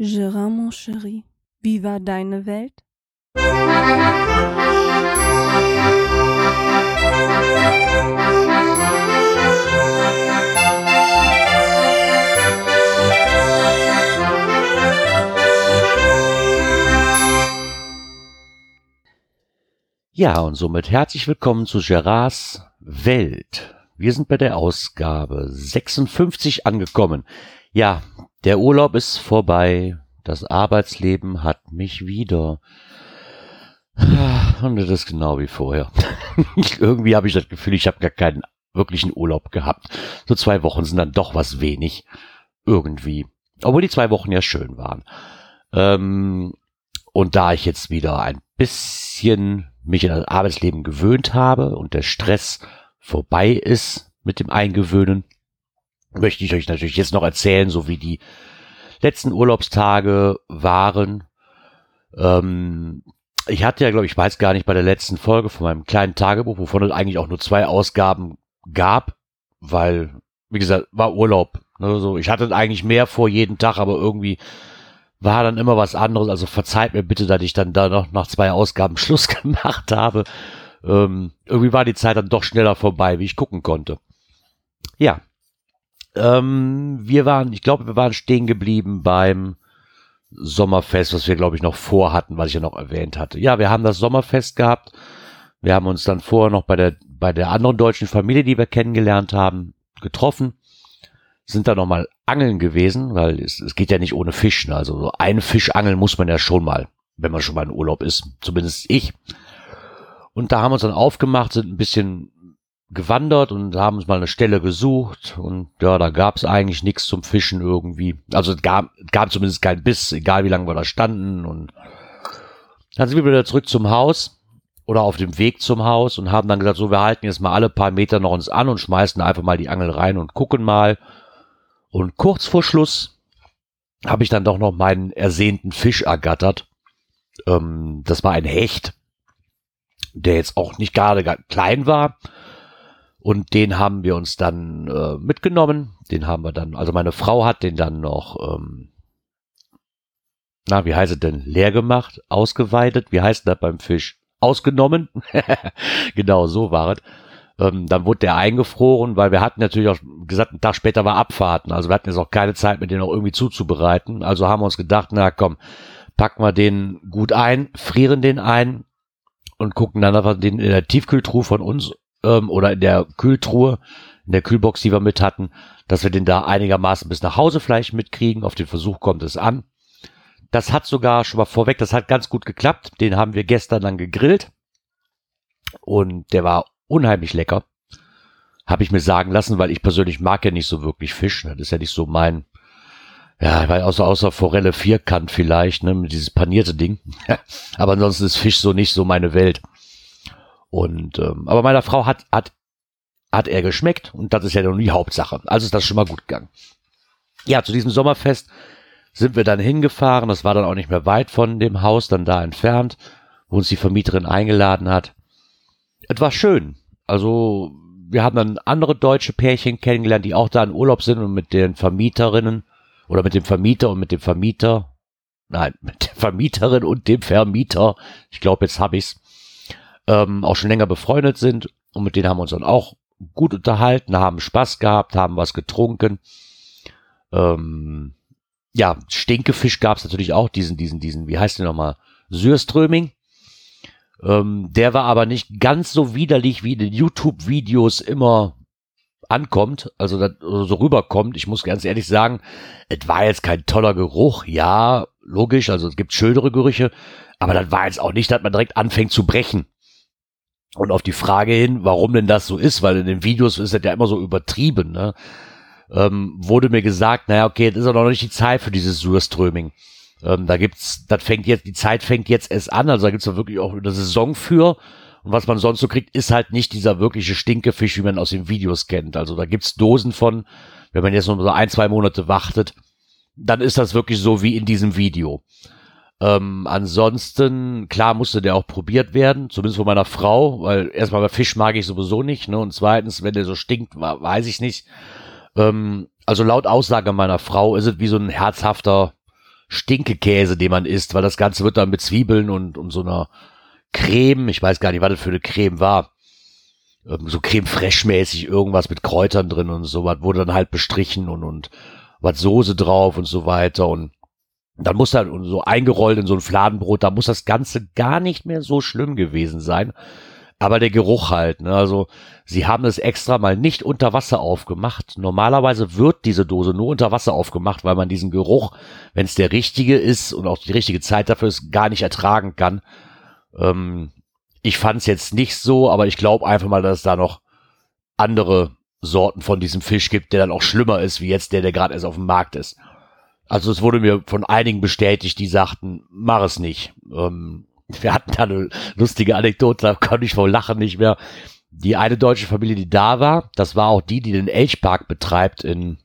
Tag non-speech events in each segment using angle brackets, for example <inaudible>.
Gérard, mon chéri, wie war deine Welt? Ja, und somit herzlich willkommen zu Gerards Welt. Wir sind bei der Ausgabe 56 angekommen. Ja, der Urlaub ist vorbei. Das Arbeitsleben hat mich wieder. Und das ist genau wie vorher. <laughs> Irgendwie habe ich das Gefühl, ich habe gar keinen wirklichen Urlaub gehabt. So zwei Wochen sind dann doch was wenig. Irgendwie. Obwohl die zwei Wochen ja schön waren. Ähm, und da ich jetzt wieder ein bisschen mich an das Arbeitsleben gewöhnt habe und der Stress vorbei ist mit dem Eingewöhnen, möchte ich euch natürlich jetzt noch erzählen, so wie die letzten Urlaubstage waren. Ähm, ich hatte ja, glaube ich, weiß gar nicht, bei der letzten Folge von meinem kleinen Tagebuch, wovon es eigentlich auch nur zwei Ausgaben gab, weil, wie gesagt, war Urlaub. Ne, so, ich hatte eigentlich mehr vor jeden Tag, aber irgendwie war dann immer was anderes. Also verzeiht mir bitte, dass ich dann da noch nach zwei Ausgaben <laughs> Schluss gemacht habe. Ähm, irgendwie war die Zeit dann doch schneller vorbei, wie ich gucken konnte. Ja. Ähm, wir waren, ich glaube, wir waren stehen geblieben beim Sommerfest, was wir, glaube ich, noch vorhatten, was ich ja noch erwähnt hatte. Ja, wir haben das Sommerfest gehabt. Wir haben uns dann vorher noch bei der, bei der anderen deutschen Familie, die wir kennengelernt haben, getroffen sind da nochmal angeln gewesen, weil es, es geht ja nicht ohne Fischen. Also so einen Fisch angeln muss man ja schon mal, wenn man schon mal in Urlaub ist. Zumindest ich. Und da haben wir uns dann aufgemacht, sind ein bisschen gewandert und haben uns mal eine Stelle gesucht und ja, da gab es eigentlich nichts zum Fischen irgendwie. Also es gab, gab zumindest kein Biss, egal wie lange wir da standen und dann sind wir wieder zurück zum Haus oder auf dem Weg zum Haus und haben dann gesagt, so wir halten jetzt mal alle paar Meter noch uns an und schmeißen einfach mal die Angel rein und gucken mal und kurz vor Schluss habe ich dann doch noch meinen ersehnten Fisch ergattert. Ähm, das war ein Hecht, der jetzt auch nicht gerade klein war. Und den haben wir uns dann äh, mitgenommen. Den haben wir dann, also meine Frau hat den dann noch, ähm, na, wie heißt es denn, leer gemacht, ausgeweidet. Wie heißt das beim Fisch? Ausgenommen. <laughs> genau, so war es. Ähm, dann wurde der eingefroren, weil wir hatten natürlich auch gesagt, einen Tag später war Abfahrten. Also wir hatten jetzt auch keine Zeit, mit den noch irgendwie zuzubereiten. Also haben wir uns gedacht, na komm, packen wir den gut ein, frieren den ein und gucken dann einfach den in der Tiefkühltruhe von uns ähm, oder in der Kühltruhe, in der Kühlbox, die wir mit hatten, dass wir den da einigermaßen bis nach Hause vielleicht mitkriegen. Auf den Versuch kommt es an. Das hat sogar schon mal vorweg, das hat ganz gut geklappt. Den haben wir gestern dann gegrillt. Und der war unheimlich lecker. Habe ich mir sagen lassen, weil ich persönlich mag ja nicht so wirklich Fisch. Ne? Das ist ja nicht so mein, ja, weil außer, außer Forelle vierkant vielleicht, ne, dieses panierte Ding. <laughs> aber ansonsten ist Fisch so nicht so meine Welt. Und, ähm, aber meiner Frau hat, hat, hat er geschmeckt und das ist ja noch die Hauptsache. Also ist das schon mal gut gegangen. Ja, zu diesem Sommerfest sind wir dann hingefahren. Das war dann auch nicht mehr weit von dem Haus, dann da entfernt, wo uns die Vermieterin eingeladen hat es war schön. Also wir haben dann andere deutsche Pärchen kennengelernt, die auch da in Urlaub sind und mit den Vermieterinnen oder mit dem Vermieter und mit dem Vermieter, nein, <laughs> mit der Vermieterin und dem Vermieter, ich glaube, jetzt hab ich's, ähm, auch schon länger befreundet sind und mit denen haben wir uns dann auch gut unterhalten, haben Spaß gehabt, haben was getrunken. Ähm, ja, Stinkefisch gab's natürlich auch, diesen, diesen, diesen, wie heißt der nochmal? Sürströming. Ähm, der war aber nicht ganz so widerlich, wie in den YouTube-Videos immer ankommt, also das, so rüberkommt. Ich muss ganz ehrlich sagen, es war jetzt kein toller Geruch. Ja, logisch, also es gibt schönere Gerüche, aber das war jetzt auch nicht, dass man direkt anfängt zu brechen. Und auf die Frage hin, warum denn das so ist, weil in den Videos ist das ja immer so übertrieben, ne? ähm, wurde mir gesagt, naja, okay, das ist auch noch nicht die Zeit für dieses Surströming. Ähm, da gibt's, das fängt jetzt, die Zeit fängt jetzt erst an, also da gibt's da wirklich auch eine Saison für. Und was man sonst so kriegt, ist halt nicht dieser wirkliche Stinkefisch, wie man aus den Videos kennt. Also da gibt's Dosen von, wenn man jetzt noch so ein, zwei Monate wartet, dann ist das wirklich so wie in diesem Video. Ähm, ansonsten, klar musste der auch probiert werden, zumindest von meiner Frau, weil erstmal bei Fisch mag ich sowieso nicht, ne? Und zweitens, wenn der so stinkt, weiß ich nicht. Ähm, also laut Aussage meiner Frau ist es wie so ein herzhafter Stinkekäse, den man isst, weil das Ganze wird dann mit Zwiebeln und, und so einer Creme, ich weiß gar nicht, was das für eine Creme war, so Creme fraiche mäßig irgendwas mit Kräutern drin und so was, wurde dann halt bestrichen und, und was Soße drauf und so weiter und dann muss dann so eingerollt in so ein Fladenbrot, da muss das Ganze gar nicht mehr so schlimm gewesen sein. Aber der Geruch halt, ne? also sie haben es extra mal nicht unter Wasser aufgemacht. Normalerweise wird diese Dose nur unter Wasser aufgemacht, weil man diesen Geruch, wenn es der richtige ist und auch die richtige Zeit dafür ist, gar nicht ertragen kann. Ähm, ich fand es jetzt nicht so, aber ich glaube einfach mal, dass es da noch andere Sorten von diesem Fisch gibt, der dann auch schlimmer ist, wie jetzt der, der gerade erst auf dem Markt ist. Also es wurde mir von einigen bestätigt, die sagten, mach es nicht. Ähm, wir hatten da eine lustige Anekdote, da konnte ich vor Lachen nicht mehr. Die eine deutsche Familie, die da war, das war auch die, die den Elchpark betreibt in,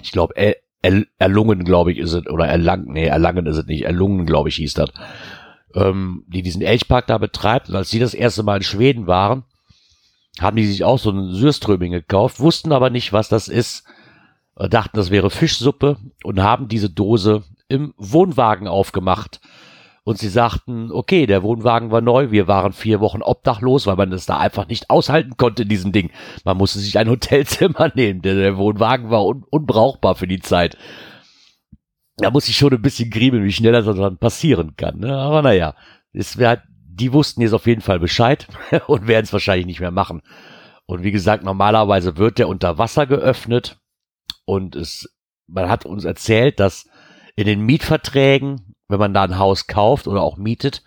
ich glaube, er, er, Erlungen, glaube ich, ist es, oder Erlangen, nee, Erlangen ist es nicht, Erlungen, glaube ich, hieß das ähm, die diesen Elchpark da betreibt. Und als sie das erste Mal in Schweden waren, haben die sich auch so einen Sürströming gekauft, wussten aber nicht, was das ist, dachten, das wäre Fischsuppe und haben diese Dose im Wohnwagen aufgemacht. Und sie sagten, okay, der Wohnwagen war neu, wir waren vier Wochen obdachlos, weil man es da einfach nicht aushalten konnte in diesem Ding. Man musste sich ein <laughs> Hotelzimmer nehmen, denn der Wohnwagen war un unbrauchbar für die Zeit da muss ich schon ein bisschen griebeln, wie schnell das dann passieren kann. Ne? Aber naja, es wär, die wussten jetzt auf jeden Fall Bescheid <laughs> und werden es wahrscheinlich nicht mehr machen. Und wie gesagt, normalerweise wird der unter Wasser geöffnet und es, man hat uns erzählt, dass in den Mietverträgen, wenn man da ein Haus kauft oder auch mietet,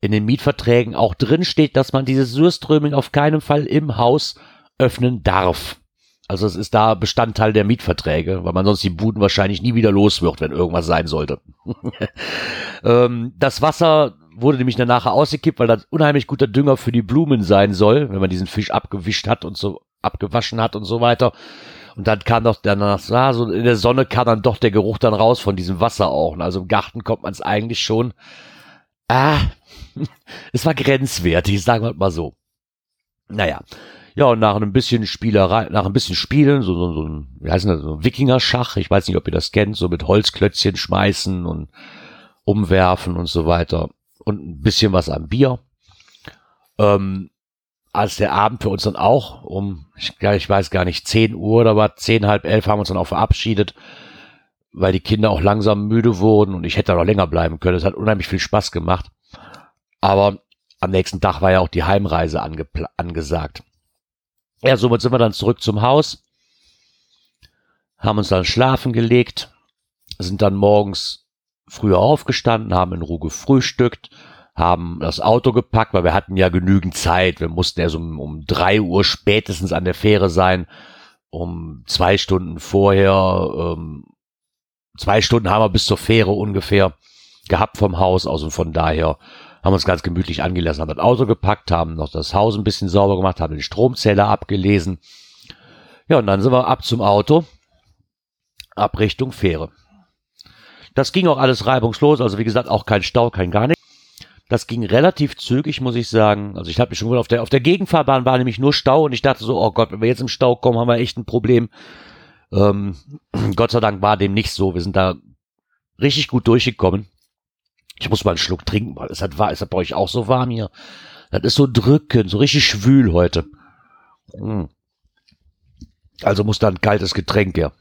in den Mietverträgen auch drin steht, dass man dieses Surströming auf keinen Fall im Haus öffnen darf. Also es ist da Bestandteil der Mietverträge, weil man sonst die Buden wahrscheinlich nie wieder los wird, wenn irgendwas sein sollte. <laughs> ähm, das Wasser wurde nämlich danach ausgekippt, weil das unheimlich guter Dünger für die Blumen sein soll, wenn man diesen Fisch abgewischt hat und so abgewaschen hat und so weiter. Und dann kam doch danach, ah, so in der Sonne kam dann doch der Geruch dann raus von diesem Wasser auch. Und also im Garten kommt man es eigentlich schon. Ah, <laughs> es war grenzwertig, sagen wir mal so. Naja, ja, und nach ein bisschen Spielerei, nach ein bisschen Spielen, so, so, so ein, wie heißt das, so ein Wikinger-Schach, ich weiß nicht, ob ihr das kennt, so mit Holzklötzchen schmeißen und umwerfen und so weiter. Und ein bisschen was am Bier. Ähm, als der Abend für uns dann auch um, ich, ich weiß gar nicht, 10 Uhr oder was, 10, halb elf haben wir uns dann auch verabschiedet, weil die Kinder auch langsam müde wurden und ich hätte da noch länger bleiben können. Es hat unheimlich viel Spaß gemacht. Aber am nächsten Tag war ja auch die Heimreise angesagt. Ja, somit sind wir dann zurück zum Haus, haben uns dann schlafen gelegt, sind dann morgens früher aufgestanden, haben in Ruhe gefrühstückt, haben das Auto gepackt, weil wir hatten ja genügend Zeit. Wir mussten erst um, um drei Uhr spätestens an der Fähre sein, um zwei Stunden vorher, ähm, zwei Stunden haben wir bis zur Fähre ungefähr gehabt vom Haus aus und von daher haben uns ganz gemütlich angelassen, haben das Auto gepackt, haben noch das Haus ein bisschen sauber gemacht, haben den Stromzähler abgelesen. Ja, und dann sind wir ab zum Auto, ab Richtung Fähre. Das ging auch alles reibungslos, also wie gesagt, auch kein Stau, kein gar nichts. Das ging relativ zügig, muss ich sagen. Also ich habe mich schon wohl auf der auf der Gegenfahrbahn war nämlich nur Stau und ich dachte so, oh Gott, wenn wir jetzt im Stau kommen, haben wir echt ein Problem. Ähm, <clears throat> Gott sei Dank war dem nicht so. Wir sind da richtig gut durchgekommen. Ich muss mal einen Schluck trinken, weil es hat war, es hat bei euch auch so warm hier. Das ist so drückend, so richtig schwül heute. Hm. Also muss da ein kaltes Getränk her.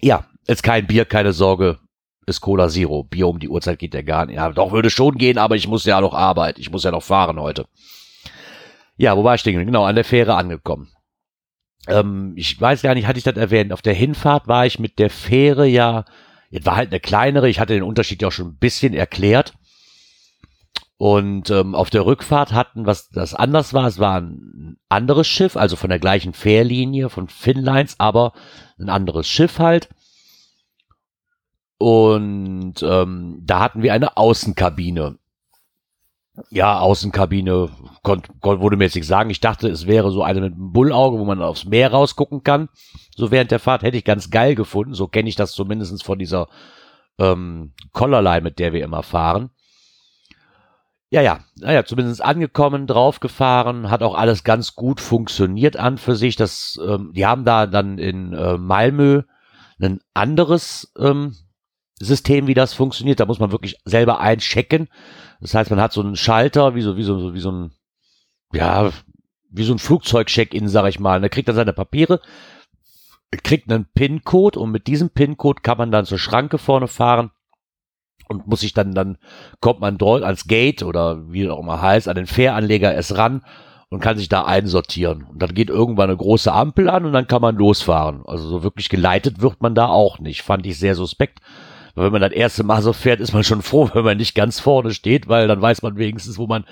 Ja, ist kein Bier, keine Sorge. Ist Cola Zero. Bier um die Uhrzeit geht ja gar nicht. Ja, doch würde schon gehen, aber ich muss ja noch arbeiten. Ich muss ja noch fahren heute. Ja, wo war ich denn? Genau, an der Fähre angekommen. Ähm, ich weiß gar nicht, hatte ich das erwähnt. Auf der Hinfahrt war ich mit der Fähre ja Jetzt war halt eine kleinere, ich hatte den Unterschied ja auch schon ein bisschen erklärt. Und ähm, auf der Rückfahrt hatten, was das anders war, es war ein anderes Schiff, also von der gleichen Fährlinie von Finnlines, aber ein anderes Schiff halt. Und ähm, da hatten wir eine Außenkabine. Ja, Außenkabine konnt, konnt, wurde mir jetzt nicht sagen. Ich dachte, es wäre so eine mit einem Bullauge, wo man aufs Meer rausgucken kann. So während der Fahrt hätte ich ganz geil gefunden. So kenne ich das zumindest von dieser ähm, Collarline, mit der wir immer fahren. Ja, ja, naja, zumindest angekommen, draufgefahren, hat auch alles ganz gut funktioniert an für sich. Das, ähm, die haben da dann in äh, Malmö ein anderes ähm, System, wie das funktioniert. Da muss man wirklich selber einchecken. Das heißt, man hat so einen Schalter, wie so, wie so, wie so ein, ja, wie so ein Flugzeug-Check-In, sag ich mal. Da kriegt er seine Papiere, kriegt einen PIN-Code und mit diesem PIN-Code kann man dann zur Schranke vorne fahren und muss sich dann, dann kommt man dort als Gate oder wie auch immer heißt, an den Fähranleger erst ran und kann sich da einsortieren. Und dann geht irgendwann eine große Ampel an und dann kann man losfahren. Also so wirklich geleitet wird man da auch nicht. Fand ich sehr suspekt. Weil wenn man das erste Mal so fährt, ist man schon froh, wenn man nicht ganz vorne steht, weil dann weiß man wenigstens, wo man,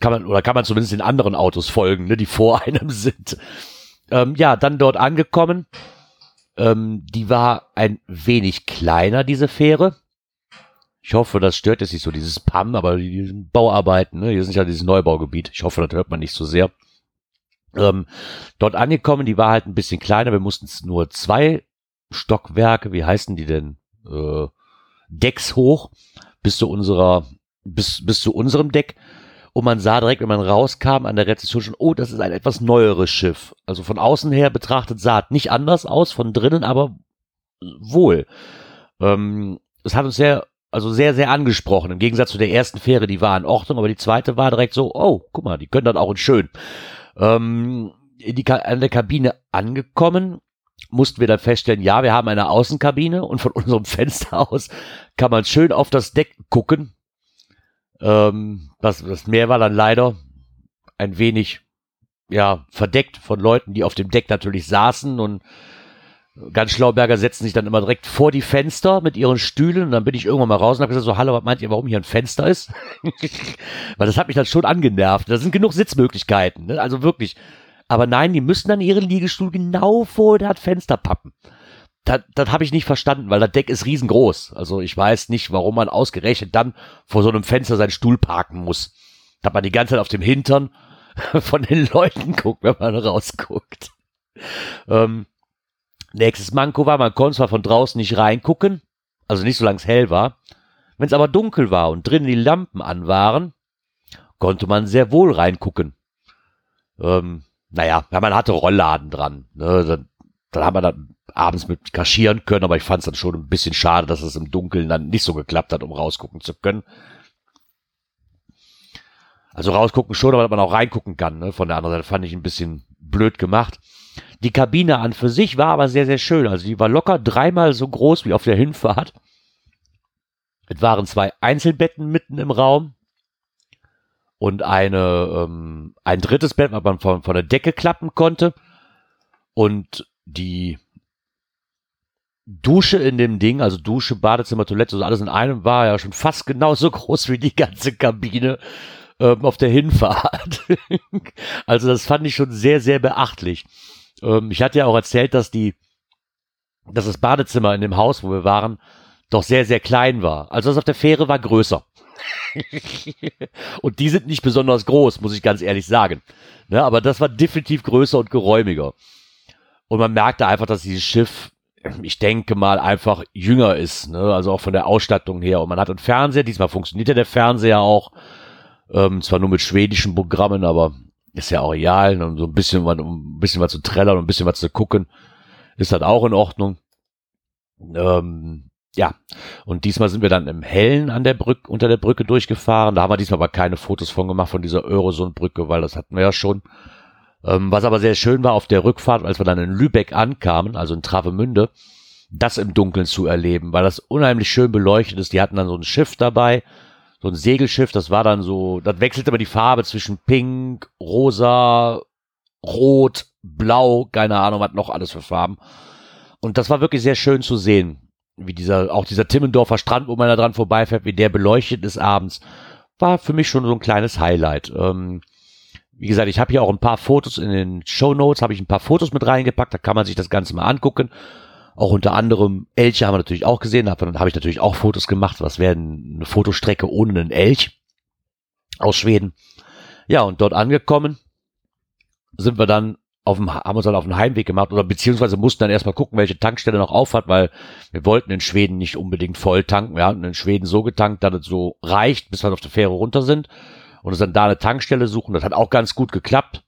kann man, oder kann man zumindest den anderen Autos folgen, ne, die vor <laughs> einem sind. Ähm, ja, dann dort angekommen. Ähm, die war ein wenig kleiner, diese Fähre. Ich hoffe, das stört jetzt nicht so, dieses PAM, aber die Bauarbeiten, ne, hier sind ja dieses Neubaugebiet. Ich hoffe, das hört man nicht so sehr. Ähm, dort angekommen, die war halt ein bisschen kleiner. Wir mussten nur zwei Stockwerke, wie heißen die denn? Äh, Decks hoch bis zu unserer, bis, bis zu unserem Deck. Und man sah direkt, wenn man rauskam an der Rezession schon, oh, das ist ein etwas neueres Schiff. Also von außen her betrachtet sah es nicht anders aus, von drinnen aber wohl. Ähm, es hat uns sehr also sehr, sehr angesprochen. Im Gegensatz zu der ersten Fähre, die war in Ordnung, aber die zweite war direkt so, oh, guck mal, die können dann auch in schön. Ähm, in die, an der Kabine angekommen, mussten wir dann feststellen, ja, wir haben eine Außenkabine und von <laughs> unserem Fenster aus kann man schön auf das Deck gucken. Ähm, das, das Meer war dann leider ein wenig, ja, verdeckt von Leuten, die auf dem Deck natürlich saßen und ganz Schlauberger setzen sich dann immer direkt vor die Fenster mit ihren Stühlen und dann bin ich irgendwann mal raus und habe gesagt so, hallo, was meint ihr, warum hier ein Fenster ist? <laughs> Weil das hat mich dann schon angenervt. Da sind genug Sitzmöglichkeiten, ne? also wirklich. Aber nein, die müssen dann ihren Liegestuhl genau vor das Fenster pappen. Das, das habe ich nicht verstanden, weil das Deck ist riesengroß. Also ich weiß nicht, warum man ausgerechnet dann vor so einem Fenster seinen Stuhl parken muss. Da man die ganze Zeit auf dem Hintern <laughs> von den Leuten guckt, wenn man rausguckt. Ähm, Nächstes Manko war, man konnte zwar von draußen nicht reingucken, also nicht solange es hell war. Wenn es aber dunkel war und drinnen die Lampen an waren, konnte man sehr wohl reingucken. Ähm, naja, ja, man hatte Rollladen dran. Ne? Dann, dann haben wir dann abends mit kaschieren können, aber ich fand es dann schon ein bisschen schade, dass es im Dunkeln dann nicht so geklappt hat, um rausgucken zu können. Also rausgucken schon, aber dass man auch reingucken kann. Ne? Von der anderen Seite fand ich ein bisschen blöd gemacht. Die Kabine an für sich war aber sehr, sehr schön. Also die war locker dreimal so groß wie auf der Hinfahrt. Es waren zwei Einzelbetten mitten im Raum und eine, ähm, ein drittes Bett, was man von, von der Decke klappen konnte. Und die Dusche in dem Ding, also Dusche, Badezimmer, Toilette, so alles in einem, war ja schon fast genauso <laughs> groß wie die ganze Kabine ähm, auf der Hinfahrt. <laughs> also das fand ich schon sehr, sehr beachtlich. Ähm, ich hatte ja auch erzählt, dass die, dass das Badezimmer in dem Haus, wo wir waren, doch sehr, sehr klein war. Also das auf der Fähre war größer. <laughs> und die sind nicht besonders groß, muss ich ganz ehrlich sagen. Ne, aber das war definitiv größer und geräumiger. Und man merkte einfach, dass dieses Schiff, ich denke mal, einfach jünger ist. Ne? Also auch von der Ausstattung her. Und man hat einen Fernseher. Diesmal funktionierte der Fernseher auch. Ähm, zwar nur mit schwedischen Programmen, aber ist ja auch real, ne? so ein bisschen, um ein bisschen was zu trällern und ein bisschen was zu gucken, ist das auch in Ordnung. Ähm, ja, und diesmal sind wir dann im Hellen an der Brücke, unter der Brücke durchgefahren. Da haben wir diesmal aber keine Fotos von gemacht, von dieser Eurozone-Brücke, weil das hatten wir ja schon. Ähm, was aber sehr schön war auf der Rückfahrt, als wir dann in Lübeck ankamen, also in Travemünde, das im Dunkeln zu erleben, weil das unheimlich schön beleuchtet ist. Die hatten dann so ein Schiff dabei, so ein Segelschiff, das war dann so, das wechselt immer die Farbe zwischen Pink, Rosa, Rot, Blau, keine Ahnung, was noch alles für Farben. Und das war wirklich sehr schön zu sehen, wie dieser, auch dieser Timmendorfer Strand, wo man da dran vorbeifährt, wie der beleuchtet ist abends, war für mich schon so ein kleines Highlight. Ähm, wie gesagt, ich habe hier auch ein paar Fotos in den Show Notes, habe ich ein paar Fotos mit reingepackt, da kann man sich das Ganze mal angucken. Auch unter anderem Elche haben wir natürlich auch gesehen. Davon habe ich natürlich auch Fotos gemacht. Was wäre eine Fotostrecke ohne einen Elch aus Schweden? Ja, und dort angekommen sind wir dann auf dem, haben uns dann auf den Heimweg gemacht oder beziehungsweise mussten dann erstmal gucken, welche Tankstelle noch auf hat, weil wir wollten in Schweden nicht unbedingt voll tanken. Wir hatten in Schweden so getankt, dass es so reicht, bis wir auf der Fähre runter sind und uns dann da eine Tankstelle suchen. Das hat auch ganz gut geklappt.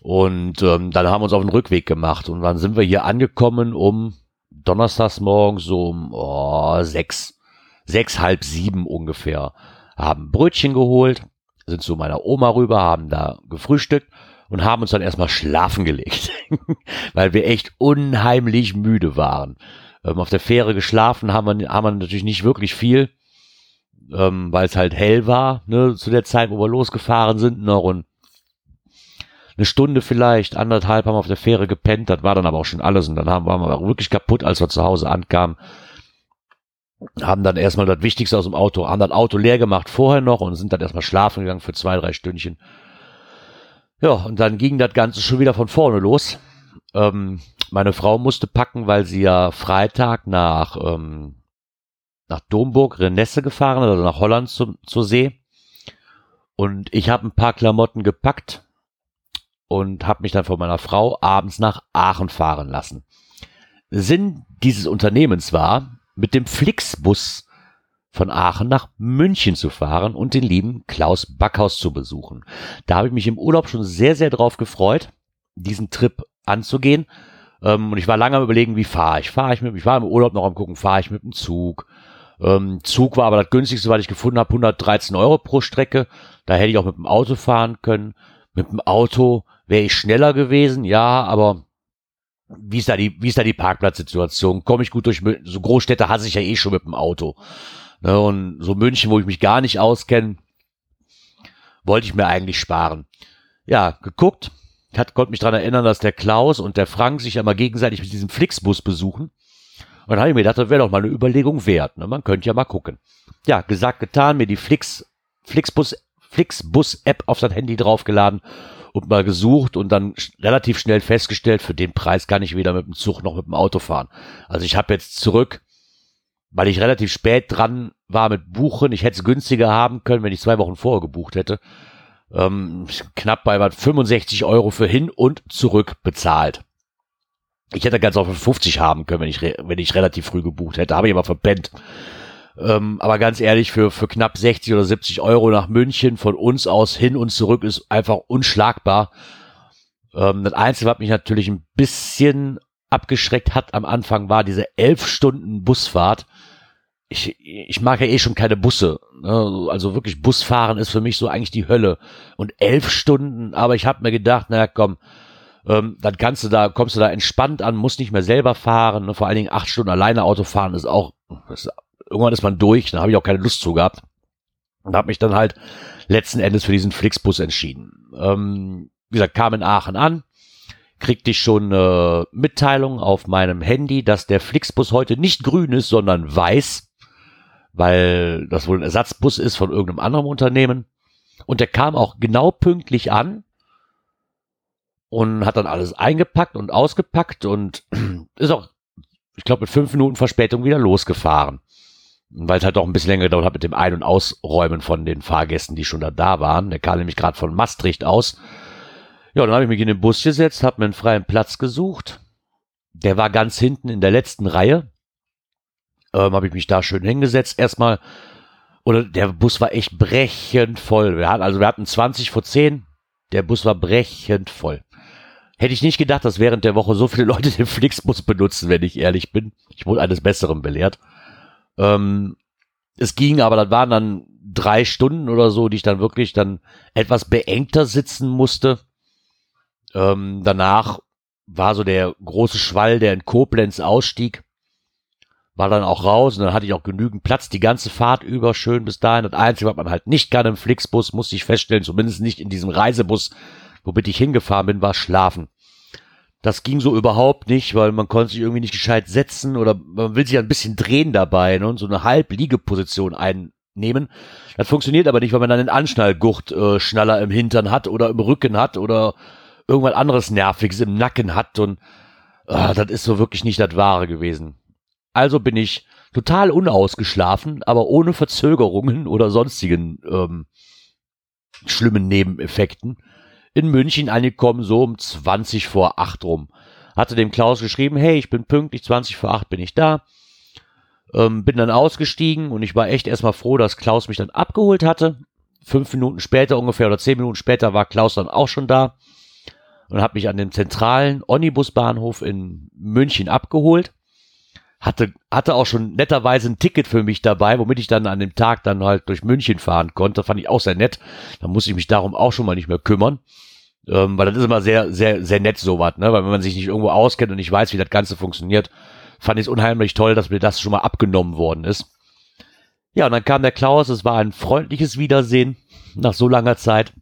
Und ähm, dann haben wir uns auf den Rückweg gemacht und dann sind wir hier angekommen um donnerstags morgens so um oh, sechs, sechs, halb sieben ungefähr, haben Brötchen geholt, sind zu meiner Oma rüber, haben da gefrühstückt und haben uns dann erstmal schlafen gelegt, <laughs> weil wir echt unheimlich müde waren. Ähm, auf der Fähre geschlafen haben wir, haben wir natürlich nicht wirklich viel, ähm, weil es halt hell war, ne, zu der Zeit, wo wir losgefahren sind, noch und eine Stunde vielleicht, anderthalb haben wir auf der Fähre gepennt, das war dann aber auch schon alles und dann haben, waren wir wirklich kaputt, als wir zu Hause ankamen. Haben dann erstmal das Wichtigste aus dem Auto, haben das Auto leer gemacht vorher noch und sind dann erstmal schlafen gegangen für zwei, drei Stündchen. Ja, und dann ging das Ganze schon wieder von vorne los. Ähm, meine Frau musste packen, weil sie ja Freitag nach, ähm, nach Domburg, Renesse gefahren also nach Holland zum, zur See. Und ich habe ein paar Klamotten gepackt, und habe mich dann von meiner Frau abends nach Aachen fahren lassen. Sinn dieses Unternehmens war, mit dem Flixbus von Aachen nach München zu fahren und den lieben Klaus Backhaus zu besuchen. Da habe ich mich im Urlaub schon sehr, sehr drauf gefreut, diesen Trip anzugehen. Ähm, und ich war lange am überlegen, wie fahre ich? Fahre ich mit, ich war im Urlaub noch am gucken, fahre ich mit dem Zug? Ähm, Zug war aber das günstigste, was ich gefunden habe, 113 Euro pro Strecke. Da hätte ich auch mit dem Auto fahren können. Mit dem Auto Wäre ich schneller gewesen, ja, aber wie ist da die, wie ist da die Parkplatzsituation? Komme ich gut durch so Großstädte hasse ich ja eh schon mit dem Auto. Ne, und so München, wo ich mich gar nicht auskenne, wollte ich mir eigentlich sparen. Ja, geguckt, hat, konnte mich daran erinnern, dass der Klaus und der Frank sich ja mal gegenseitig mit diesem Flixbus besuchen. Und dann habe ich mir gedacht, das wäre doch mal eine Überlegung wert. Ne? Man könnte ja mal gucken. Ja, gesagt, getan, mir die Flix, Flixbus, Flixbus-App auf das Handy draufgeladen und mal gesucht und dann relativ schnell festgestellt, für den Preis kann ich weder mit dem Zug noch mit dem Auto fahren. Also ich habe jetzt zurück, weil ich relativ spät dran war mit Buchen, ich hätte es günstiger haben können, wenn ich zwei Wochen vorher gebucht hätte, ähm, knapp bei was 65 Euro für hin und zurück bezahlt. Ich hätte ganz für 50 haben können, wenn ich, wenn ich relativ früh gebucht hätte, habe ich aber verpennt. Ähm, aber ganz ehrlich, für, für knapp 60 oder 70 Euro nach München von uns aus hin und zurück ist einfach unschlagbar. Ähm, das Einzige, was mich natürlich ein bisschen abgeschreckt hat am Anfang, war diese elf Stunden Busfahrt. Ich, ich mag ja eh schon keine Busse. Ne? Also wirklich Busfahren ist für mich so eigentlich die Hölle. Und elf Stunden, aber ich habe mir gedacht, naja, komm, ähm, dann kannst du da, kommst du da entspannt an, musst nicht mehr selber fahren. Ne? Vor allen Dingen acht Stunden alleine Auto fahren ist auch, ist irgendwann ist man durch, da habe ich auch keine Lust zu gehabt. Und habe mich dann halt letzten Endes für diesen Flixbus entschieden. Ähm, wie gesagt, kam in Aachen an, kriegte ich schon eine Mitteilung auf meinem Handy, dass der Flixbus heute nicht grün ist, sondern weiß, weil das wohl ein Ersatzbus ist von irgendeinem anderen Unternehmen. Und der kam auch genau pünktlich an und hat dann alles eingepackt und ausgepackt und <clears throat> ist auch, ich glaube, mit fünf Minuten Verspätung wieder losgefahren weil es halt auch ein bisschen länger gedauert hat mit dem Ein- und Ausräumen von den Fahrgästen, die schon da, da waren. Der kam nämlich gerade von Maastricht aus. Ja, dann habe ich mich in den Bus gesetzt, habe mir einen freien Platz gesucht. Der war ganz hinten in der letzten Reihe. Ähm, habe ich mich da schön hingesetzt. Erstmal, oder der Bus war echt brechend voll. Wir hatten, also wir hatten 20 vor 10. Der Bus war brechend voll. Hätte ich nicht gedacht, dass während der Woche so viele Leute <laughs> den Flixbus benutzen, wenn ich ehrlich bin. Ich wurde eines Besseren belehrt. Ähm, es ging, aber das waren dann drei Stunden oder so, die ich dann wirklich dann etwas beengter sitzen musste. Ähm, danach war so der große Schwall, der in Koblenz ausstieg, war dann auch raus und dann hatte ich auch genügend Platz, die ganze Fahrt über, schön bis dahin. Das Einzige, was man halt nicht kann im Flixbus, musste ich feststellen, zumindest nicht in diesem Reisebus, womit ich hingefahren bin, war schlafen. Das ging so überhaupt nicht, weil man konnte sich irgendwie nicht gescheit setzen oder man will sich ein bisschen drehen dabei ne, und so eine Halbliegeposition einnehmen. Das funktioniert aber nicht, weil man dann einen Anschnallgurt äh, Schnaller im Hintern hat oder im Rücken hat oder irgendwas anderes Nerviges im Nacken hat und äh, das ist so wirklich nicht das Wahre gewesen. Also bin ich total unausgeschlafen, aber ohne Verzögerungen oder sonstigen ähm, schlimmen Nebeneffekten in München angekommen, so um 20 vor 8 rum. Hatte dem Klaus geschrieben, hey, ich bin pünktlich, 20 vor 8 bin ich da. Ähm, bin dann ausgestiegen und ich war echt erstmal froh, dass Klaus mich dann abgeholt hatte. Fünf Minuten später ungefähr oder zehn Minuten später war Klaus dann auch schon da und hat mich an dem zentralen Onibusbahnhof in München abgeholt. hatte, hatte auch schon netterweise ein Ticket für mich dabei, womit ich dann an dem Tag dann halt durch München fahren konnte. Fand ich auch sehr nett. Da muss ich mich darum auch schon mal nicht mehr kümmern. Ähm, weil das ist immer sehr, sehr, sehr nett sowas, ne? Weil wenn man sich nicht irgendwo auskennt und nicht weiß, wie das Ganze funktioniert, fand ich es unheimlich toll, dass mir das schon mal abgenommen worden ist. Ja, und dann kam der Klaus, es war ein freundliches Wiedersehen nach so langer Zeit.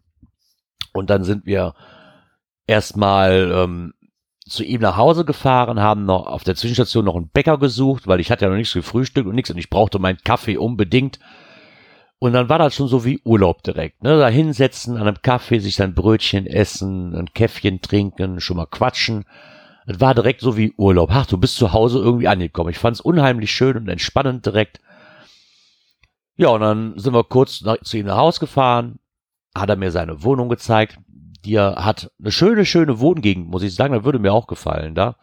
Und dann sind wir erstmal ähm, zu ihm nach Hause gefahren, haben noch auf der Zwischenstation noch einen Bäcker gesucht, weil ich hatte ja noch nichts gefrühstückt und nichts und ich brauchte meinen Kaffee unbedingt. Und dann war das schon so wie Urlaub direkt, ne? Da hinsetzen, an einem Kaffee, sich sein Brötchen essen, ein Käffchen trinken, schon mal quatschen. Es war direkt so wie Urlaub. Ach, du bist zu Hause irgendwie angekommen. Ich fand es unheimlich schön und entspannend direkt. Ja, und dann sind wir kurz nach, zu ihm nach Hause gefahren, hat er mir seine Wohnung gezeigt, die er hat. Eine schöne, schöne Wohngegend, muss ich sagen, da würde mir auch gefallen da.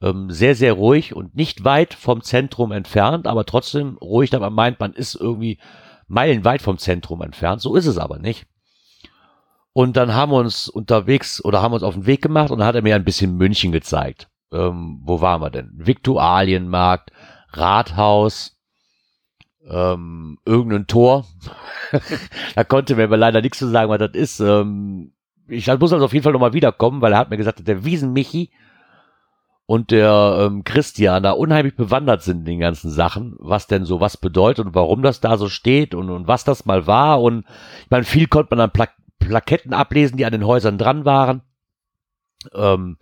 Ähm, sehr, sehr ruhig und nicht weit vom Zentrum entfernt, aber trotzdem ruhig, da man meint, man ist irgendwie meilenweit vom Zentrum entfernt. So ist es aber nicht. Und dann haben wir uns unterwegs oder haben uns auf den Weg gemacht und dann hat er mir ein bisschen München gezeigt. Ähm, wo waren wir denn? Viktualienmarkt, Rathaus, ähm, irgendein Tor. <laughs> da konnte mir aber leider nichts zu sagen, was das ist. Ähm, ich muss also auf jeden Fall nochmal wiederkommen, weil er hat mir gesagt, der Wiesenmichi und der ähm, Christian da unheimlich bewandert sind in den ganzen Sachen, was denn so was bedeutet und warum das da so steht und, und was das mal war. Und ich meine, viel konnte man an Pla Plaketten ablesen, die an den Häusern dran waren. Ähm,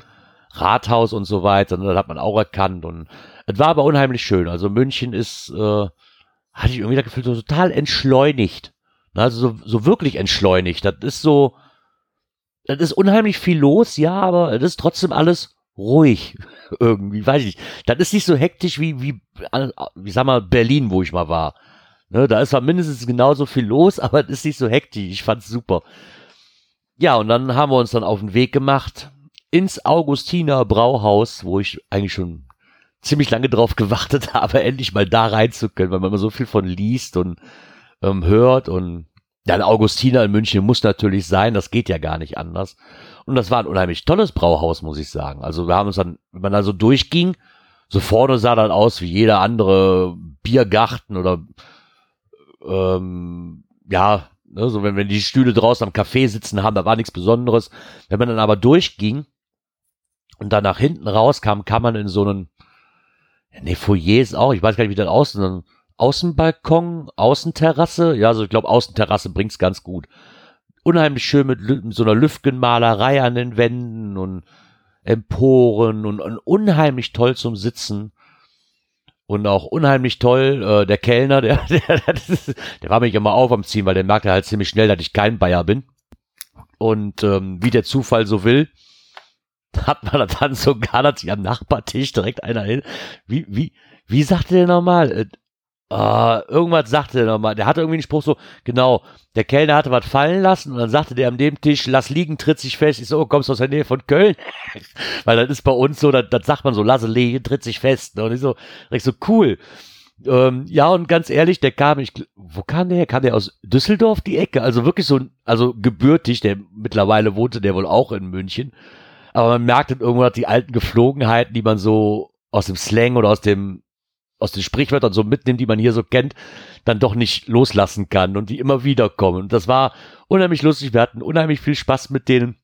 Rathaus und so weiter, und das hat man auch erkannt. Und es war aber unheimlich schön. Also München ist, äh, hatte ich irgendwie das Gefühl, so total entschleunigt. Also so, so wirklich entschleunigt. Das ist so, das ist unheimlich viel los, ja, aber es ist trotzdem alles ruhig. <laughs> Irgendwie, weiß ich nicht. Das ist nicht so hektisch wie, wie, wie sag mal, Berlin, wo ich mal war. Ne, da ist zwar mindestens genauso viel los, <laughs> aber es ist nicht so hektisch. Ich fand's super. Ja, und dann haben wir uns dann auf den Weg gemacht ins Augustiner Brauhaus, wo ich eigentlich schon ziemlich lange drauf <laughs> gewartet habe, endlich mal da rein zu können, weil man immer so viel von liest und ähm, hört und ja, ein Augustiner in München muss natürlich sein, das geht ja gar nicht anders. Und das war ein unheimlich tolles Brauhaus, muss ich sagen. Also wir haben uns dann, wenn man da so durchging, so vorne sah das aus wie jeder andere Biergarten oder ähm, ja, ne, so wenn, wenn die Stühle draußen am Café sitzen haben, da war nichts Besonderes. Wenn man dann aber durchging und dann nach hinten rauskam, kam man in so einen, ne, Foyer ist auch, ich weiß gar nicht, wie das aussieht, Außenbalkon, Außenterrasse. Ja, also ich glaube, Außenterrasse bringt's ganz gut. Unheimlich schön mit, mit so einer Lüftgenmalerei an den Wänden und Emporen und, und unheimlich toll zum Sitzen. Und auch unheimlich toll, äh, der Kellner, der, <laughs> der, der war mich immer auf am Ziehen, weil der merkte halt ziemlich schnell, dass ich kein Bayer bin. Und ähm, wie der Zufall so will, <laughs> hat man dann sogar, sich am Nachbartisch direkt einer hin. Wie, wie, wie sagte der nochmal? Uh, irgendwas sagte er nochmal. Der hatte irgendwie einen Spruch so, genau, der Kellner hatte was fallen lassen und dann sagte der an dem Tisch, lass liegen, tritt sich fest. Ich so, oh, kommst du aus der Nähe von Köln? <laughs> Weil das ist bei uns so, das, das sagt man so, lasse liegen, tritt sich fest. Und ich so, ich so, cool. Ähm, ja, und ganz ehrlich, der kam, ich, wo kam der her? Kam der aus Düsseldorf, die Ecke? Also wirklich so, also gebürtig, der mittlerweile wohnte der wohl auch in München. Aber man merkte irgendwann die alten Geflogenheiten, die man so aus dem Slang oder aus dem aus den Sprichwörtern so mitnimmt, die man hier so kennt, dann doch nicht loslassen kann und die immer wieder kommen. Und das war unheimlich lustig. Wir hatten unheimlich viel Spaß mit denen.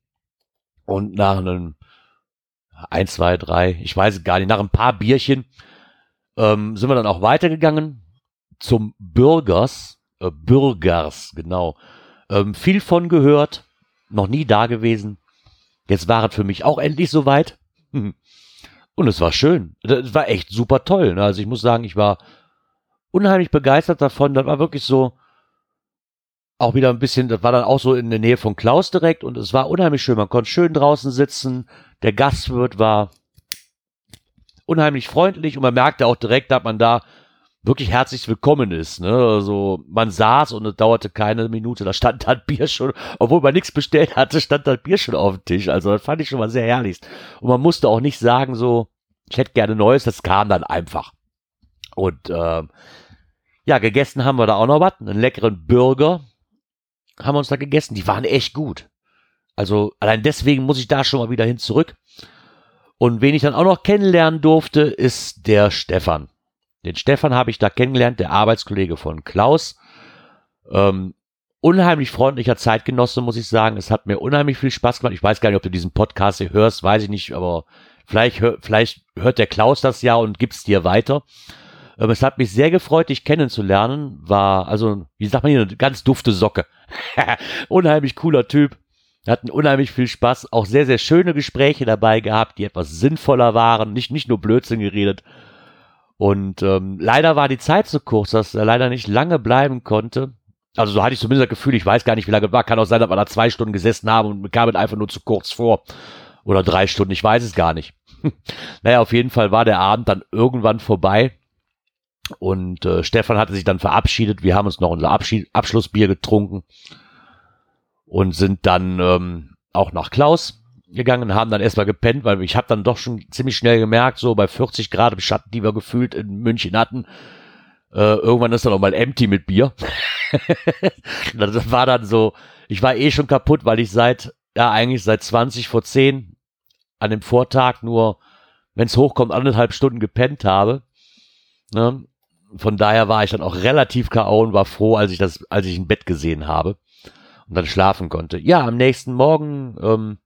Und nach einem ein, zwei, drei, ich weiß gar nicht, nach ein paar Bierchen ähm, sind wir dann auch weitergegangen zum Bürgers, äh, Bürgers, genau. Ähm, viel von gehört, noch nie da gewesen. Jetzt war es für mich auch endlich soweit. <laughs> Und es war schön. Es war echt super toll. Ne? Also ich muss sagen, ich war unheimlich begeistert davon. Das war wirklich so auch wieder ein bisschen, das war dann auch so in der Nähe von Klaus direkt und es war unheimlich schön. Man konnte schön draußen sitzen. Der Gastwirt war unheimlich freundlich und man merkte auch direkt, dass man da wirklich herzlich willkommen ist. Ne? Also man saß und es dauerte keine Minute, da stand das <laughs> Bier schon, obwohl man nichts bestellt hatte, stand das Bier schon auf dem Tisch. Also das fand ich schon mal sehr herrlich. Und man musste auch nicht sagen so, ich hätte gerne Neues, das kam dann einfach. Und äh, ja, gegessen haben wir da auch noch was, einen leckeren Burger haben wir uns da gegessen. Die waren echt gut. Also allein deswegen muss ich da schon mal wieder hin zurück. Und wen ich dann auch noch kennenlernen durfte, ist der Stefan. Den Stefan habe ich da kennengelernt, der Arbeitskollege von Klaus. Ähm, unheimlich freundlicher Zeitgenosse, muss ich sagen. Es hat mir unheimlich viel Spaß gemacht. Ich weiß gar nicht, ob du diesen Podcast hier hörst, weiß ich nicht, aber vielleicht, vielleicht hört der Klaus das ja und gibt's dir weiter. Ähm, es hat mich sehr gefreut, dich kennenzulernen. War, also, wie sagt man hier, eine ganz dufte Socke. <laughs> unheimlich cooler Typ. Hatten unheimlich viel Spaß. Auch sehr, sehr schöne Gespräche dabei gehabt, die etwas sinnvoller waren. Nicht, nicht nur Blödsinn geredet. Und ähm, leider war die Zeit so kurz, dass er leider nicht lange bleiben konnte. Also so hatte ich zumindest das Gefühl, ich weiß gar nicht, wie lange war. Kann auch sein, dass wir da zwei Stunden gesessen haben und kam es einfach nur zu kurz vor. Oder drei Stunden, ich weiß es gar nicht. <laughs> naja, auf jeden Fall war der Abend dann irgendwann vorbei. Und äh, Stefan hatte sich dann verabschiedet. Wir haben uns noch unser Abschied Abschlussbier getrunken und sind dann ähm, auch nach Klaus gegangen haben dann erstmal gepennt, weil ich habe dann doch schon ziemlich schnell gemerkt, so bei 40 Grad im Schatten, die wir gefühlt in München hatten, äh, irgendwann ist dann auch mal empty mit Bier. <laughs> das war dann so, ich war eh schon kaputt, weil ich seit, ja eigentlich seit 20 vor 10 an dem Vortag nur, wenn es hochkommt, anderthalb Stunden gepennt habe. Ne? Von daher war ich dann auch relativ K.O. und war froh, als ich das, als ich ein Bett gesehen habe und dann schlafen konnte. Ja, am nächsten Morgen ähm,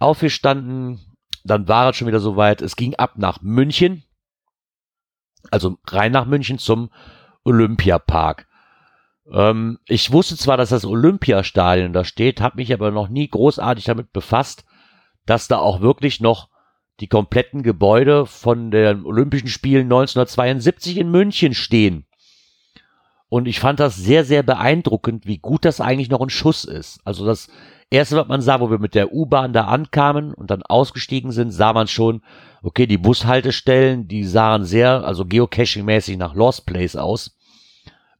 aufgestanden, dann war es schon wieder soweit. Es ging ab nach München, also rein nach München zum Olympiapark. Ähm, ich wusste zwar, dass das Olympiastadion da steht, habe mich aber noch nie großartig damit befasst, dass da auch wirklich noch die kompletten Gebäude von den Olympischen Spielen 1972 in München stehen. Und ich fand das sehr, sehr beeindruckend, wie gut das eigentlich noch ein Schuss ist. Also das erste, was man sah, wo wir mit der U-Bahn da ankamen und dann ausgestiegen sind, sah man schon, okay, die Bushaltestellen, die sahen sehr, also geocaching-mäßig nach Lost Place aus.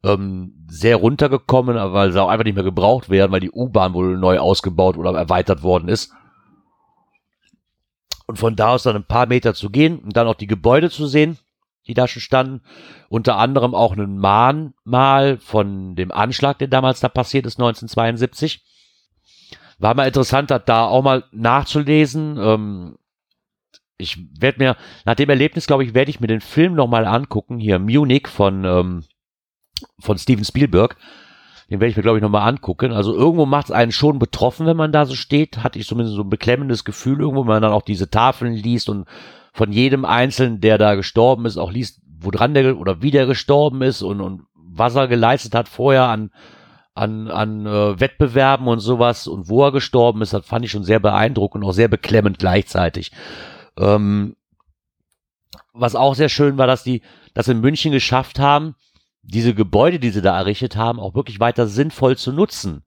Ähm, sehr runtergekommen, weil sie auch einfach nicht mehr gebraucht werden, weil die U-Bahn wohl neu ausgebaut oder erweitert worden ist. Und von da aus dann ein paar Meter zu gehen und dann auch die Gebäude zu sehen, die da schon standen. Unter anderem auch ein Mahnmal von dem Anschlag, der damals da passiert ist, 1972. War mal interessant, da auch mal nachzulesen. Ähm, ich werde mir, nach dem Erlebnis, glaube ich, werde ich mir den Film nochmal angucken. Hier Munich von, ähm, von Steven Spielberg. Den werde ich mir, glaube ich, nochmal angucken. Also irgendwo macht es einen schon betroffen, wenn man da so steht. Hatte ich zumindest so ein beklemmendes Gefühl irgendwo, wenn man dann auch diese Tafeln liest und von jedem Einzelnen, der da gestorben ist, auch liest, woran der oder wie der gestorben ist und, und was er geleistet hat vorher an, an, an äh, Wettbewerben und sowas und wo er gestorben ist, das fand ich schon sehr beeindruckend und auch sehr beklemmend gleichzeitig. Ähm, was auch sehr schön war, dass die das in München geschafft haben, diese Gebäude, die sie da errichtet haben, auch wirklich weiter sinnvoll zu nutzen.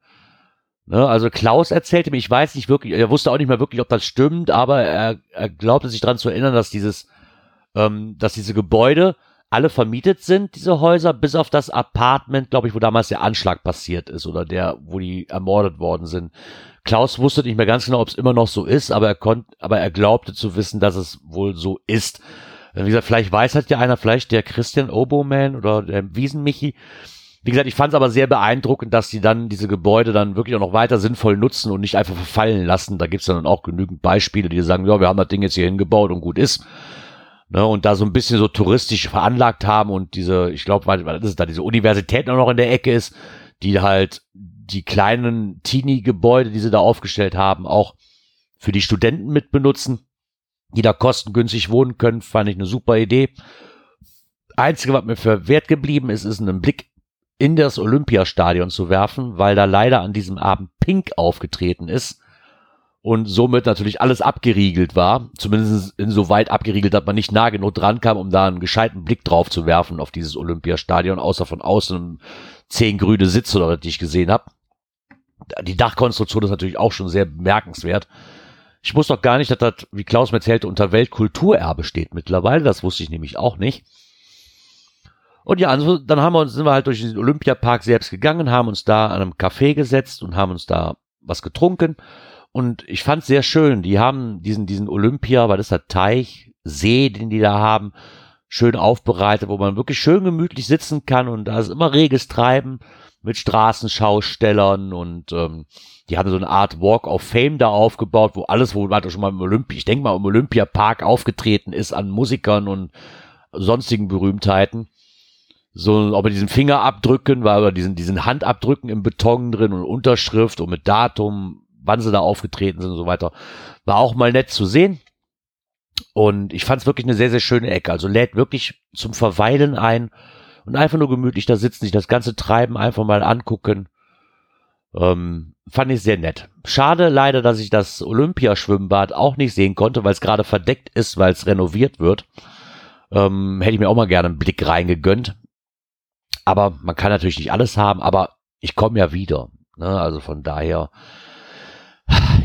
Ne, also Klaus erzählte mir, ich weiß nicht wirklich, er wusste auch nicht mehr wirklich, ob das stimmt, aber er, er glaubte sich daran zu erinnern, dass dieses, ähm, dass diese Gebäude alle vermietet sind, diese Häuser, bis auf das Apartment, glaube ich, wo damals der Anschlag passiert ist oder der, wo die ermordet worden sind. Klaus wusste nicht mehr ganz genau, ob es immer noch so ist, aber er konnte, aber er glaubte zu wissen, dass es wohl so ist. Wie gesagt, vielleicht weiß halt ja einer, vielleicht der Christian Oboman oder der Wiesenmichi, wie gesagt, ich fand es aber sehr beeindruckend, dass sie dann diese Gebäude dann wirklich auch noch weiter sinnvoll nutzen und nicht einfach verfallen lassen. Da gibt's dann auch genügend Beispiele, die sagen, ja, wir haben das Ding jetzt hier hingebaut und gut ist. Ne, und da so ein bisschen so touristisch veranlagt haben und diese, ich glaube, weil, das ist da diese Universität noch in der Ecke ist, die halt die kleinen Teenie-Gebäude, die sie da aufgestellt haben, auch für die Studenten mit benutzen, die da kostengünstig wohnen können, fand ich eine super Idee. Einzige, was mir für wert geblieben ist, ist ein Blick in das Olympiastadion zu werfen, weil da leider an diesem Abend Pink aufgetreten ist und somit natürlich alles abgeriegelt war, zumindest insoweit abgeriegelt, dass man nicht nah genug dran kam, um da einen gescheiten Blick drauf zu werfen auf dieses Olympiastadion, außer von außen zehn grüne Sitze, oder die ich gesehen habe. Die Dachkonstruktion ist natürlich auch schon sehr bemerkenswert. Ich wusste doch gar nicht, dass das, wie Klaus mir erzählte, unter Weltkulturerbe steht mittlerweile. Das wusste ich nämlich auch nicht. Und ja, also dann haben wir uns, sind wir halt durch den Olympiapark selbst gegangen, haben uns da an einem Café gesetzt und haben uns da was getrunken. Und ich fand sehr schön. Die haben diesen, diesen Olympia, weil das ist der Teich, See, den die da haben, schön aufbereitet, wo man wirklich schön gemütlich sitzen kann und da ist immer reges Treiben. mit Straßenschaustellern und ähm, die haben so eine Art Walk of Fame da aufgebaut, wo alles, wo man schon mal im Olympia, ich denke mal im Olympiapark aufgetreten ist an Musikern und sonstigen Berühmtheiten. So, ob mit diesen Fingerabdrücken war oder diesen, diesen Handabdrücken im Beton drin und Unterschrift und mit Datum, wann sie da aufgetreten sind und so weiter. War auch mal nett zu sehen. Und ich fand es wirklich eine sehr, sehr schöne Ecke. Also lädt wirklich zum Verweilen ein und einfach nur gemütlich da sitzen, sich das ganze Treiben einfach mal angucken. Ähm, fand ich sehr nett. Schade leider, dass ich das Olympiaschwimmbad auch nicht sehen konnte, weil es gerade verdeckt ist, weil es renoviert wird. Ähm, hätte ich mir auch mal gerne einen Blick reingegönnt. Aber man kann natürlich nicht alles haben, aber ich komme ja wieder. Ne? Also von daher,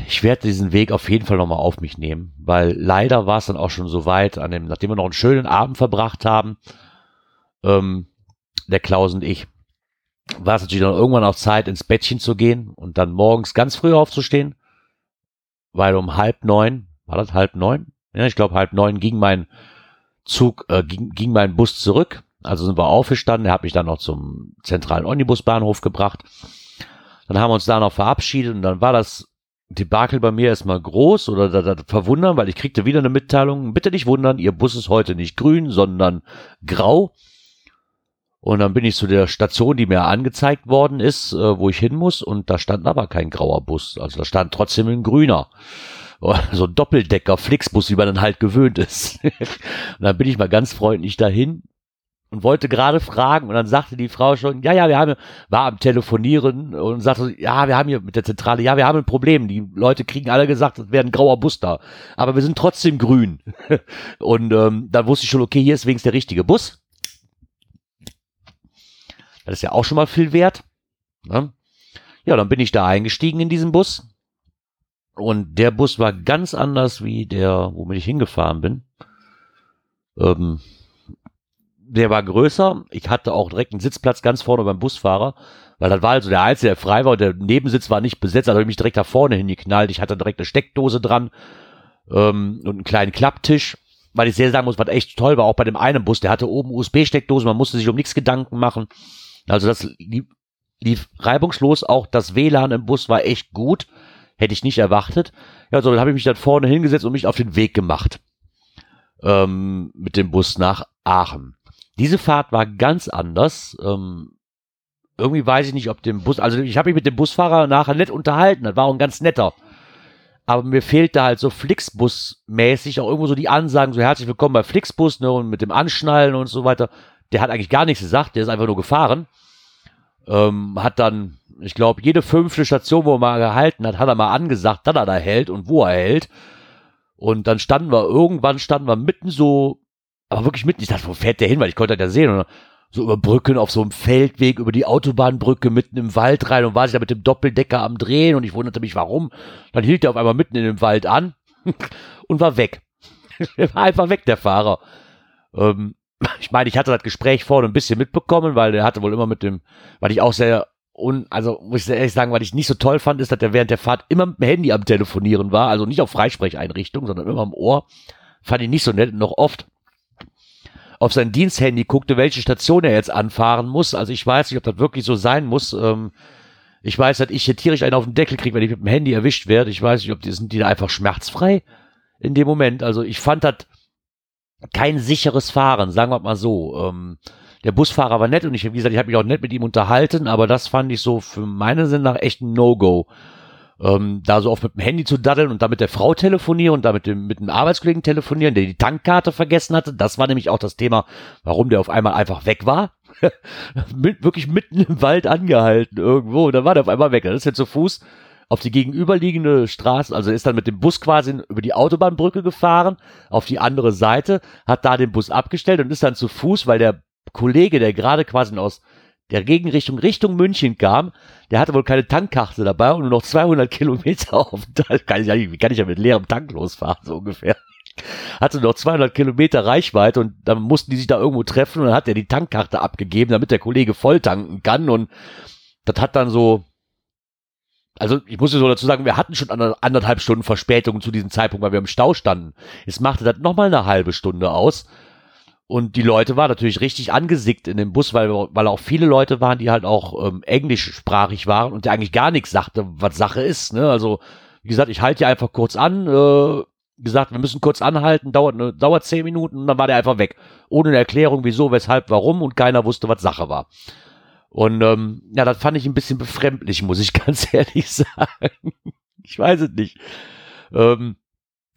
ich werde diesen Weg auf jeden Fall nochmal auf mich nehmen, weil leider war es dann auch schon so weit, an dem, nachdem wir noch einen schönen Abend verbracht haben, ähm, der Klaus und ich, war es natürlich dann irgendwann auch Zeit, ins Bettchen zu gehen und dann morgens ganz früh aufzustehen, weil um halb neun, war das halb neun? Ja, ich glaube halb neun ging mein Zug, äh, ging, ging mein Bus zurück. Also sind wir aufgestanden, er hat mich dann noch zum zentralen Omnibusbahnhof gebracht. Dann haben wir uns da noch verabschiedet und dann war das Debakel bei mir erstmal groß oder da, da verwundern, weil ich kriegte wieder eine Mitteilung, bitte nicht wundern, Ihr Bus ist heute nicht grün, sondern grau. Und dann bin ich zu der Station, die mir angezeigt worden ist, äh, wo ich hin muss, und da stand aber kein grauer Bus. Also da stand trotzdem ein grüner. <laughs> So ein Doppeldecker, Flixbus, wie man dann halt gewöhnt ist. <laughs> und dann bin ich mal ganz freundlich dahin und wollte gerade fragen und dann sagte die Frau schon, ja, ja, wir haben, war am Telefonieren und sagte, ja, wir haben hier mit der Zentrale, ja, wir haben ein Problem. Die Leute kriegen alle gesagt, es wäre ein grauer Bus da. Aber wir sind trotzdem grün. <laughs> und ähm, dann wusste ich schon, okay, hier ist wenigstens der richtige Bus. Das ist ja auch schon mal viel wert. Ne? Ja, dann bin ich da eingestiegen in diesen Bus. Und der Bus war ganz anders wie der, womit ich hingefahren bin. Ähm, der war größer. Ich hatte auch direkt einen Sitzplatz ganz vorne beim Busfahrer, weil das war also der einzige, der frei war und der Nebensitz war nicht besetzt. Also habe ich mich direkt da vorne hingeknallt. Ich hatte direkt eine Steckdose dran ähm, und einen kleinen Klapptisch weil ich sehr sagen muss, was echt toll war, auch bei dem einen Bus, der hatte oben USB-Steckdosen, man musste sich um nichts Gedanken machen. Also das lief, lief reibungslos, auch das WLAN im Bus war echt gut, hätte ich nicht erwartet. Ja, so dann habe ich mich dann vorne hingesetzt und mich auf den Weg gemacht ähm, mit dem Bus nach Aachen. Diese Fahrt war ganz anders. Ähm, irgendwie weiß ich nicht, ob dem Bus, also ich habe mich mit dem Busfahrer nachher nett unterhalten, das war auch ein ganz netter. Aber mir fehlte halt so Flixbus-mäßig auch irgendwo so die Ansagen, so herzlich willkommen bei Flixbus, ne, und mit dem Anschnallen und so weiter. Der hat eigentlich gar nichts gesagt, der ist einfach nur gefahren. Ähm, hat dann, ich glaube, jede fünfte Station, wo er mal gehalten hat, hat er mal angesagt, dass er da hält und wo er hält. Und dann standen wir, irgendwann standen wir mitten so, aber wirklich mitten, ich dachte, wo fährt der hin, weil ich konnte das ja sehen. Und so über Brücken auf so einem Feldweg, über die Autobahnbrücke mitten im Wald rein und war sich da mit dem Doppeldecker am Drehen und ich wunderte mich, warum. Dann hielt er auf einmal mitten in dem Wald an <laughs> und war weg. <laughs> er war einfach weg, der Fahrer. Ähm, <laughs> ich meine, ich hatte das Gespräch vorne ein bisschen mitbekommen, weil der hatte wohl immer mit dem, weil ich auch sehr und also muss ich ehrlich sagen, was ich nicht so toll fand, ist, dass der während der Fahrt immer mit dem Handy am Telefonieren war, also nicht auf Freisprecheinrichtung, sondern immer am Ohr. Fand ich nicht so nett, noch oft auf sein Diensthandy guckte, welche Station er jetzt anfahren muss. Also ich weiß nicht, ob das wirklich so sein muss. Ähm, ich weiß, dass ich hier tierisch einen auf den Deckel kriege, wenn ich mit dem Handy erwischt werde. Ich weiß nicht, ob die sind die da einfach schmerzfrei in dem Moment. Also ich fand das kein sicheres Fahren, sagen wir mal so. Ähm, der Busfahrer war nett und ich, wie gesagt, ich habe mich auch nett mit ihm unterhalten, aber das fand ich so für meine Sinn nach echt ein No-Go. Ähm, da so oft mit dem Handy zu daddeln und da mit der Frau telefonieren und da mit dem, mit dem Arbeitskollegen telefonieren, der die Tankkarte vergessen hatte. Das war nämlich auch das Thema, warum der auf einmal einfach weg war. <laughs> mit, wirklich mitten im Wald angehalten irgendwo und dann war der auf einmal weg. Das ist jetzt zu Fuß auf die gegenüberliegende Straße, also ist dann mit dem Bus quasi über die Autobahnbrücke gefahren, auf die andere Seite, hat da den Bus abgestellt und ist dann zu Fuß, weil der Kollege, der gerade quasi aus der Gegenrichtung Richtung München kam, der hatte wohl keine Tankkarte dabei und nur noch 200 Kilometer <laughs> auf dem kann ich, wie kann ich ja mit leerem Tank losfahren, so ungefähr. Hatte noch 200 Kilometer Reichweite und dann mussten die sich da irgendwo treffen und dann hat er die Tankkarte abgegeben, damit der Kollege voll tanken kann und das hat dann so, also ich muss so dazu sagen, wir hatten schon anderthalb Stunden Verspätung zu diesem Zeitpunkt, weil wir im Stau standen. Jetzt machte das nochmal eine halbe Stunde aus Und die Leute waren natürlich richtig angesickt in dem Bus, weil, weil auch viele Leute waren, die halt auch ähm, englischsprachig waren und der eigentlich gar nichts sagte, was Sache ist. Ne? Also, wie gesagt, ich halte hier einfach kurz an, äh, gesagt, wir müssen kurz anhalten, dauert, ne, dauert zehn Minuten und dann war der einfach weg. Ohne eine Erklärung, wieso, weshalb, warum und keiner wusste, was Sache war. Und ähm, ja, das fand ich ein bisschen befremdlich, muss ich <laughs> ganz ehrlich sagen. ich weiß es nicht. Ähm,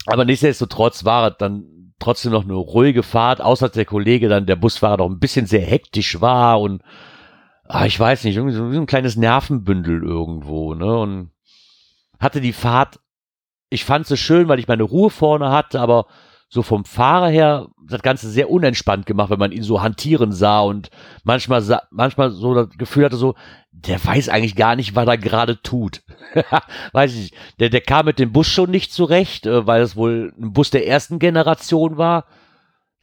aber nichtsdestotrotz war es dann trotzdem noch eine ruhige Fahrt, außer dass der Kollege dann, der Busfahrer, doch ein bisschen sehr hektisch war und ah, ich weiß nicht, irgendwie so ein kleines Nervenbündel irgendwo, ne? Und hatte die Fahrt, ich fand sie schön, weil ich meine Ruhe vorne hatte, aber so vom Fahrer her das Ganze sehr unentspannt gemacht, wenn man ihn so hantieren sah und manchmal, manchmal so das Gefühl hatte so, der weiß eigentlich gar nicht, was er gerade tut. <laughs> weiß ich nicht. Der, der kam mit dem Bus schon nicht zurecht, äh, weil es wohl ein Bus der ersten Generation war,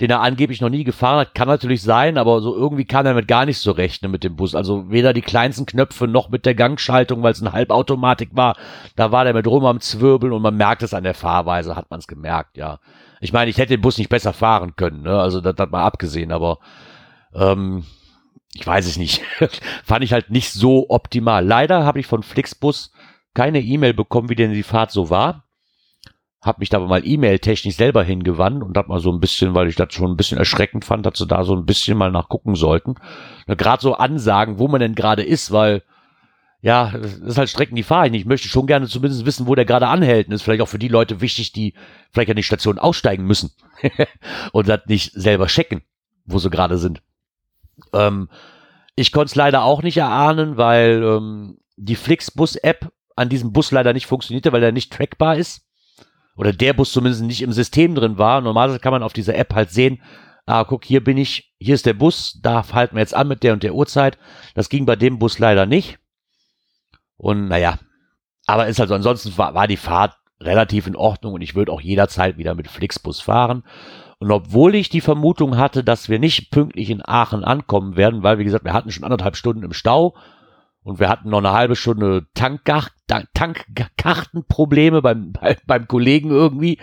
den er angeblich noch nie gefahren hat. Kann natürlich sein, aber so irgendwie kam er mit gar nicht zurecht ne, mit dem Bus. Also weder die kleinsten Knöpfe noch mit der Gangschaltung, weil es eine Halbautomatik war. Da war der mit rum am Zwirbeln und man merkt es an der Fahrweise, hat man es gemerkt, ja. Ich meine, ich hätte den Bus nicht besser fahren können, ne? also das hat mal abgesehen, aber ähm, ich weiß es nicht. <laughs> Fand ich halt nicht so optimal. Leider habe ich von Flixbus keine E-Mail bekommen, wie denn die Fahrt so war. Hab mich da aber mal E-Mail-technisch selber hingewandt und hab mal so ein bisschen, weil ich das schon ein bisschen erschreckend fand, dass sie da so ein bisschen mal nachgucken sollten. Gerade so Ansagen, wo man denn gerade ist, weil ja, das ist halt Strecken, die fahre ich nicht. Ich möchte schon gerne zumindest wissen, wo der gerade anhält. Ist vielleicht auch für die Leute wichtig, die vielleicht an die Station aussteigen müssen <laughs> und das nicht selber checken, wo sie gerade sind. Ähm, ich konnte es leider auch nicht erahnen, weil ähm, die Flixbus-App an diesem Bus leider nicht funktionierte, weil er nicht trackbar ist. Oder der Bus zumindest nicht im System drin war. Normalerweise kann man auf dieser App halt sehen, ah, guck, hier bin ich, hier ist der Bus, da halten wir jetzt an mit der und der Uhrzeit. Das ging bei dem Bus leider nicht. Und naja, aber ist also ansonsten war, war die Fahrt relativ in Ordnung und ich würde auch jederzeit wieder mit Flixbus fahren. Und obwohl ich die Vermutung hatte, dass wir nicht pünktlich in Aachen ankommen werden, weil, wie gesagt, wir hatten schon anderthalb Stunden im Stau und wir hatten noch eine halbe Stunde Tankkartenprobleme beim, <laughs> beim Kollegen irgendwie.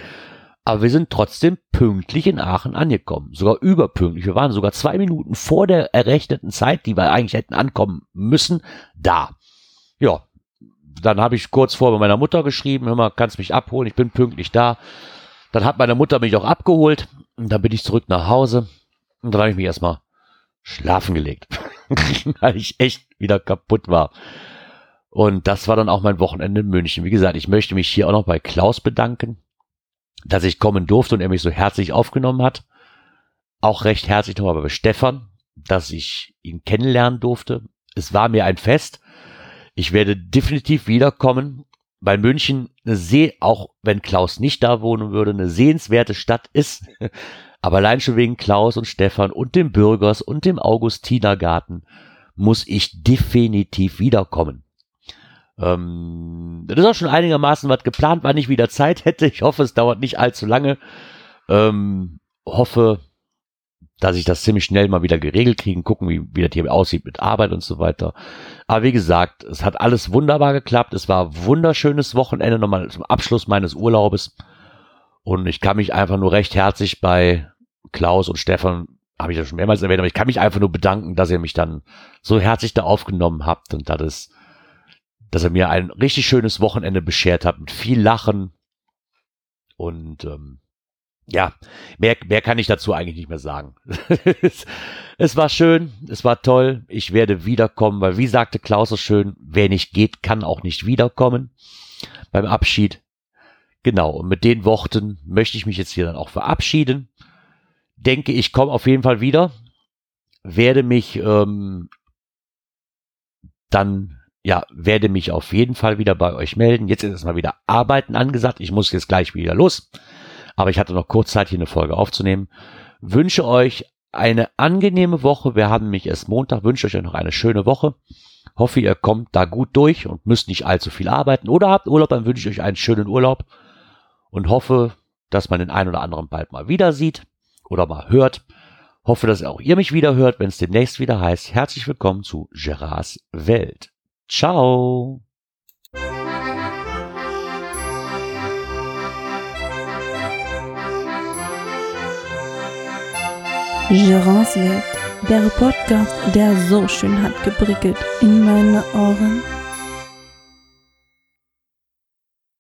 Aber wir sind trotzdem pünktlich in Aachen angekommen. Sogar überpünktlich. Wir waren sogar zwei Minuten vor der errechneten Zeit, die wir eigentlich hätten ankommen müssen, da ja, dann habe ich kurz vor bei meiner Mutter geschrieben, hör mal, kannst mich abholen, ich bin pünktlich da. Dann hat meine Mutter mich auch abgeholt und dann bin ich zurück nach Hause und dann habe ich mich erstmal schlafen gelegt, <laughs> <laughs> weil ich echt wieder kaputt war. Und das war dann auch mein Wochenende in München. Wie gesagt, ich möchte mich hier auch noch bei Klaus bedanken, dass ich kommen durfte und er mich so herzlich aufgenommen hat. Auch recht herzlich nochmal bei Stefan, dass ich ihn kennenlernen durfte. Es war mir ein Fest ich werde definitiv wiederkommen, weil München eine See, auch wenn Klaus nicht da wohnen würde, eine sehenswerte Stadt ist. Aber allein schon wegen Klaus und Stefan und dem Bürgers und dem Augustinergarten muss ich definitiv wiederkommen. Ähm, das ist auch schon einigermaßen was geplant, wann ich wieder Zeit hätte. Ich hoffe, es dauert nicht allzu lange. Ähm, hoffe, dass ich das ziemlich schnell mal wieder geregelt kriegen, gucken, wie, wie das hier aussieht mit Arbeit und so weiter. Aber wie gesagt, es hat alles wunderbar geklappt. Es war wunderschönes Wochenende nochmal zum Abschluss meines Urlaubes. Und ich kann mich einfach nur recht herzlich bei Klaus und Stefan, habe ich ja schon mehrmals erwähnt, aber ich kann mich einfach nur bedanken, dass ihr mich dann so herzlich da aufgenommen habt und dass es, dass ihr mir ein richtig schönes Wochenende beschert habt mit viel Lachen und ähm, ja, mehr, mehr kann ich dazu eigentlich nicht mehr sagen. <laughs> es war schön, es war toll. Ich werde wiederkommen, weil wie sagte Klaus so schön, wer nicht geht, kann auch nicht wiederkommen beim Abschied. Genau, und mit den Worten möchte ich mich jetzt hier dann auch verabschieden. Denke, ich komme auf jeden Fall wieder. Werde mich ähm, dann, ja, werde mich auf jeden Fall wieder bei euch melden. Jetzt ist erstmal wieder Arbeiten angesagt. Ich muss jetzt gleich wieder los aber ich hatte noch kurz Zeit, hier eine Folge aufzunehmen. Wünsche euch eine angenehme Woche. Wir haben mich erst Montag, wünsche euch noch eine schöne Woche. Hoffe, ihr kommt da gut durch und müsst nicht allzu viel arbeiten oder habt Urlaub, dann wünsche ich euch einen schönen Urlaub und hoffe, dass man den einen oder anderen bald mal wieder sieht oder mal hört. Hoffe, dass auch ihr mich wieder hört, wenn es demnächst wieder heißt. Herzlich willkommen zu Gerards Welt. Ciao. Gerance Welt, der Podcast, der so schön hat geprickelt in meine Ohren.